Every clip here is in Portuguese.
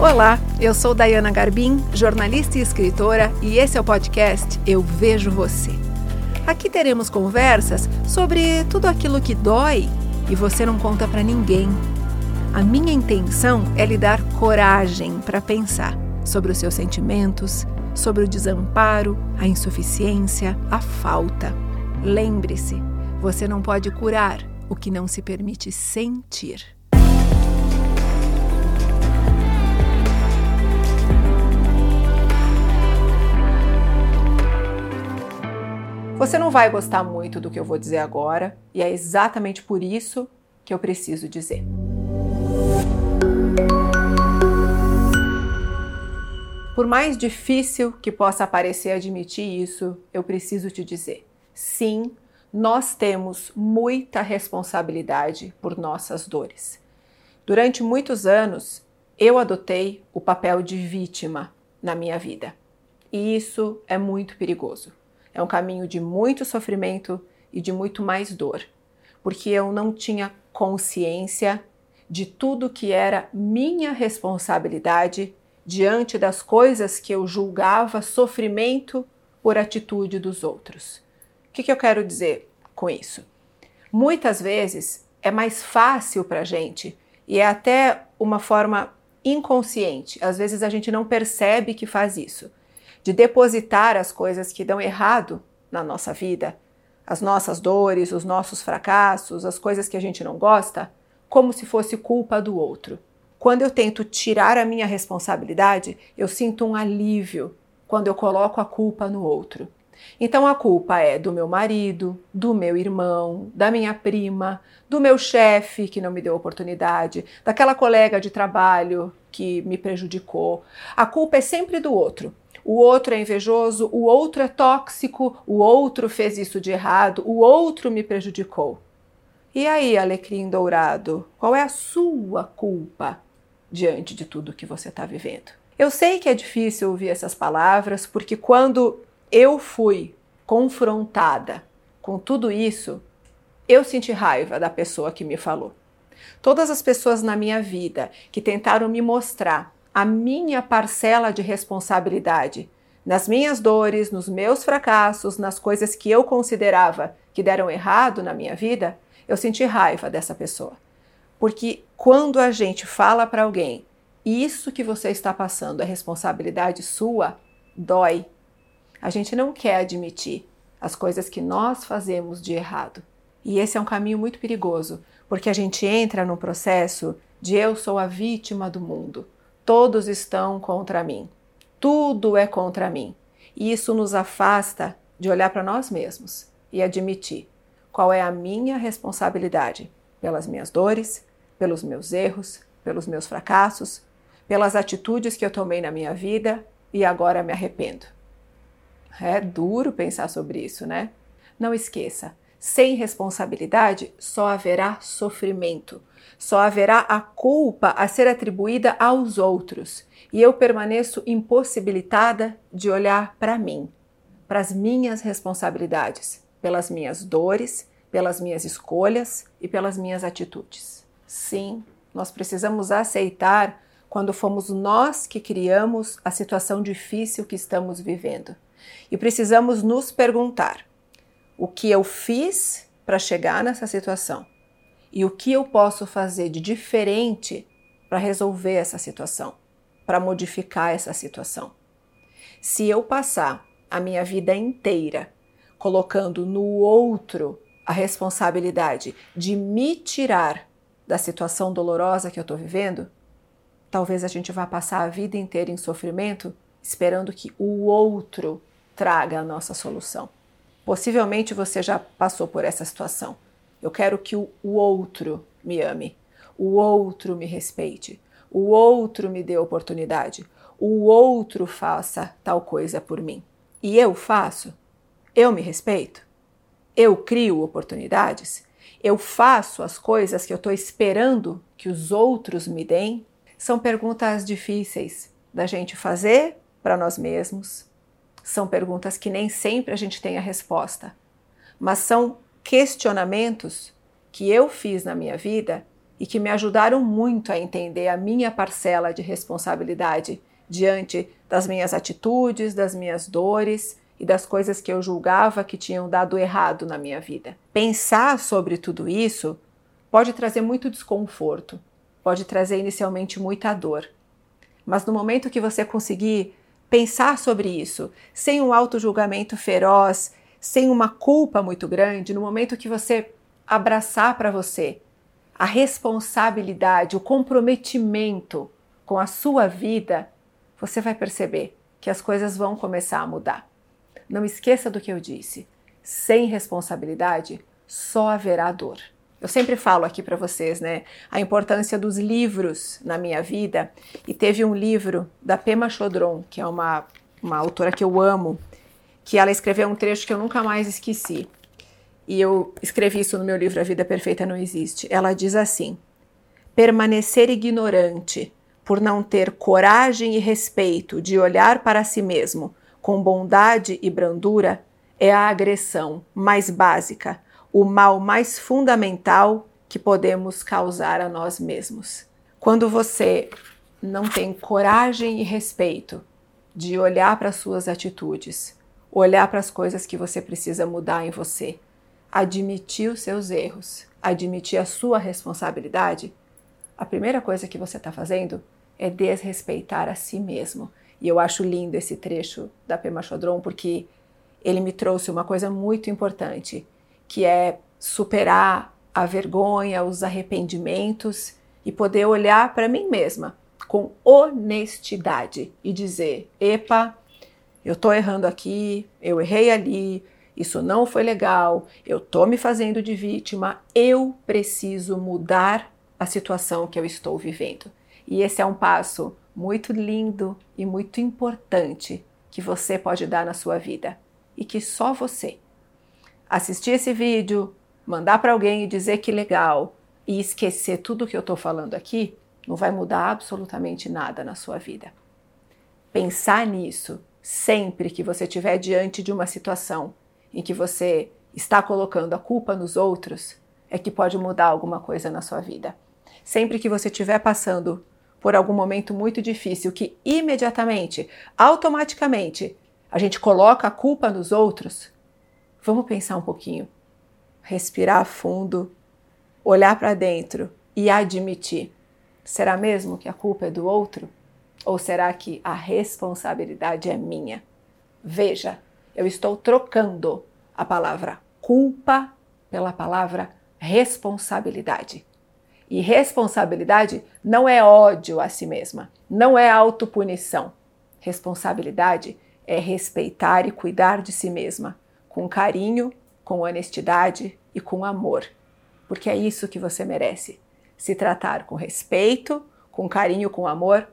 Olá, eu sou Dayana Garbim, jornalista e escritora, e esse é o podcast Eu Vejo Você. Aqui teremos conversas sobre tudo aquilo que dói e você não conta para ninguém. A minha intenção é lhe dar coragem para pensar sobre os seus sentimentos, sobre o desamparo, a insuficiência, a falta. Lembre-se, você não pode curar o que não se permite sentir. Você não vai gostar muito do que eu vou dizer agora, e é exatamente por isso que eu preciso dizer. Por mais difícil que possa parecer admitir isso, eu preciso te dizer: sim, nós temos muita responsabilidade por nossas dores. Durante muitos anos, eu adotei o papel de vítima na minha vida. E isso é muito perigoso. É um caminho de muito sofrimento e de muito mais dor, porque eu não tinha consciência de tudo que era minha responsabilidade diante das coisas que eu julgava sofrimento por atitude dos outros. O que, que eu quero dizer com isso? Muitas vezes é mais fácil para a gente e é até uma forma inconsciente. Às vezes a gente não percebe que faz isso de depositar as coisas que dão errado na nossa vida, as nossas dores, os nossos fracassos, as coisas que a gente não gosta, como se fosse culpa do outro. Quando eu tento tirar a minha responsabilidade, eu sinto um alívio quando eu coloco a culpa no outro. Então a culpa é do meu marido, do meu irmão, da minha prima, do meu chefe que não me deu oportunidade, daquela colega de trabalho que me prejudicou. A culpa é sempre do outro o outro é invejoso, o outro é tóxico, o outro fez isso de errado, o outro me prejudicou. E aí, alecrim dourado, qual é a sua culpa diante de tudo que você está vivendo? Eu sei que é difícil ouvir essas palavras, porque quando eu fui confrontada com tudo isso, eu senti raiva da pessoa que me falou. Todas as pessoas na minha vida que tentaram me mostrar a minha parcela de responsabilidade nas minhas dores, nos meus fracassos, nas coisas que eu considerava que deram errado na minha vida, eu senti raiva dessa pessoa. Porque quando a gente fala para alguém, isso que você está passando é responsabilidade sua, dói. A gente não quer admitir as coisas que nós fazemos de errado. E esse é um caminho muito perigoso, porque a gente entra num processo de eu sou a vítima do mundo. Todos estão contra mim. Tudo é contra mim. E isso nos afasta de olhar para nós mesmos e admitir qual é a minha responsabilidade pelas minhas dores, pelos meus erros, pelos meus fracassos, pelas atitudes que eu tomei na minha vida e agora me arrependo. É duro pensar sobre isso, né? Não esqueça, sem responsabilidade só haverá sofrimento, só haverá a culpa a ser atribuída aos outros e eu permaneço impossibilitada de olhar para mim, para as minhas responsabilidades, pelas minhas dores, pelas minhas escolhas e pelas minhas atitudes. Sim, nós precisamos aceitar quando fomos nós que criamos a situação difícil que estamos vivendo. E precisamos nos perguntar: o que eu fiz para chegar nessa situação e o que eu posso fazer de diferente para resolver essa situação, para modificar essa situação. Se eu passar a minha vida inteira colocando no outro a responsabilidade de me tirar da situação dolorosa que eu estou vivendo, talvez a gente vá passar a vida inteira em sofrimento esperando que o outro traga a nossa solução. Possivelmente você já passou por essa situação. Eu quero que o, outro me ame, o outro me respeite, o outro me dê oportunidade, o outro faça tal coisa por mim. E eu faço? Eu me respeito? Eu crio oportunidades? Eu faço as coisas que eu estou esperando que os outros me deem? São perguntas difíceis da gente fazer para nós mesmos, são perguntas que nem sempre a gente tem a resposta, mas são questionamentos que eu fiz na minha vida e que me ajudaram muito a entender a minha parcela de responsabilidade diante das minhas atitudes, das minhas dores e das coisas que eu julgava que tinham dado errado na minha vida. Pensar sobre tudo isso pode trazer muito desconforto, pode trazer inicialmente muita dor. Mas no momento que você conseguir pensar sobre isso, sem um auto-julgamento feroz, sem uma culpa muito grande, no momento que você abraçar para você a responsabilidade, o comprometimento com a sua vida, você vai perceber que as coisas vão começar a mudar. Não esqueça do que eu disse: sem responsabilidade só haverá dor. Eu sempre falo aqui para vocês, né, a importância dos livros na minha vida. E teve um livro da Pema Chodron, que é uma, uma autora que eu amo, que ela escreveu um trecho que eu nunca mais esqueci. E eu escrevi isso no meu livro A Vida Perfeita Não Existe. Ela diz assim: permanecer ignorante por não ter coragem e respeito de olhar para si mesmo com bondade e brandura é a agressão mais básica, o mal mais fundamental que podemos causar a nós mesmos. Quando você não tem coragem e respeito de olhar para suas atitudes, olhar para as coisas que você precisa mudar em você, admitir os seus erros, admitir a sua responsabilidade, a primeira coisa que você está fazendo é desrespeitar a si mesmo. E eu acho lindo esse trecho da Pema Chodron porque ele me trouxe uma coisa muito importante, que é superar a vergonha, os arrependimentos e poder olhar para mim mesma com honestidade e dizer: "Epa, eu tô errando aqui, eu errei ali, isso não foi legal, eu tô me fazendo de vítima, eu preciso mudar a situação que eu estou vivendo". E esse é um passo muito lindo e muito importante que você pode dar na sua vida e que só você. Assistir esse vídeo, mandar para alguém e dizer que legal e esquecer tudo que eu estou falando aqui, não vai mudar absolutamente nada na sua vida. Pensar nisso sempre que você estiver diante de uma situação em que você está colocando a culpa nos outros, é que pode mudar alguma coisa na sua vida. Sempre que você estiver passando por algum momento muito difícil que imediatamente, automaticamente, a gente coloca a culpa nos outros, vamos pensar um pouquinho. Respirar fundo, olhar para dentro e admitir: será mesmo que a culpa é do outro? Ou será que a responsabilidade é minha? Veja, eu estou trocando a palavra culpa pela palavra responsabilidade. E responsabilidade não é ódio a si mesma, não é autopunição. Responsabilidade é respeitar e cuidar de si mesma, com carinho, com honestidade e com amor. Porque é isso que você merece. Se tratar com respeito, com carinho, com amor,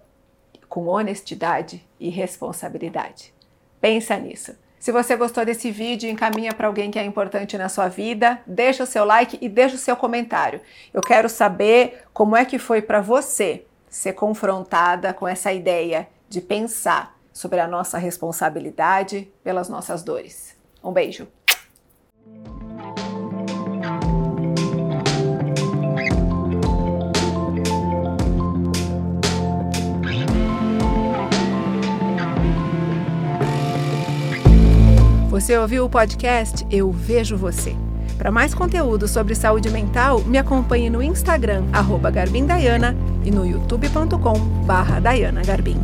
com honestidade e responsabilidade. Pensa nisso. Se você gostou desse vídeo, encaminha para alguém que é importante na sua vida, deixa o seu like e deixa o seu comentário. Eu quero saber como é que foi para você ser confrontada com essa ideia de pensar sobre a nossa responsabilidade pelas nossas dores. Um beijo. Você ouviu o podcast Eu Vejo Você. Para mais conteúdo sobre saúde mental, me acompanhe no Instagram, arroba Garbindaiana, e no youtube.com barra Dayana Garbim.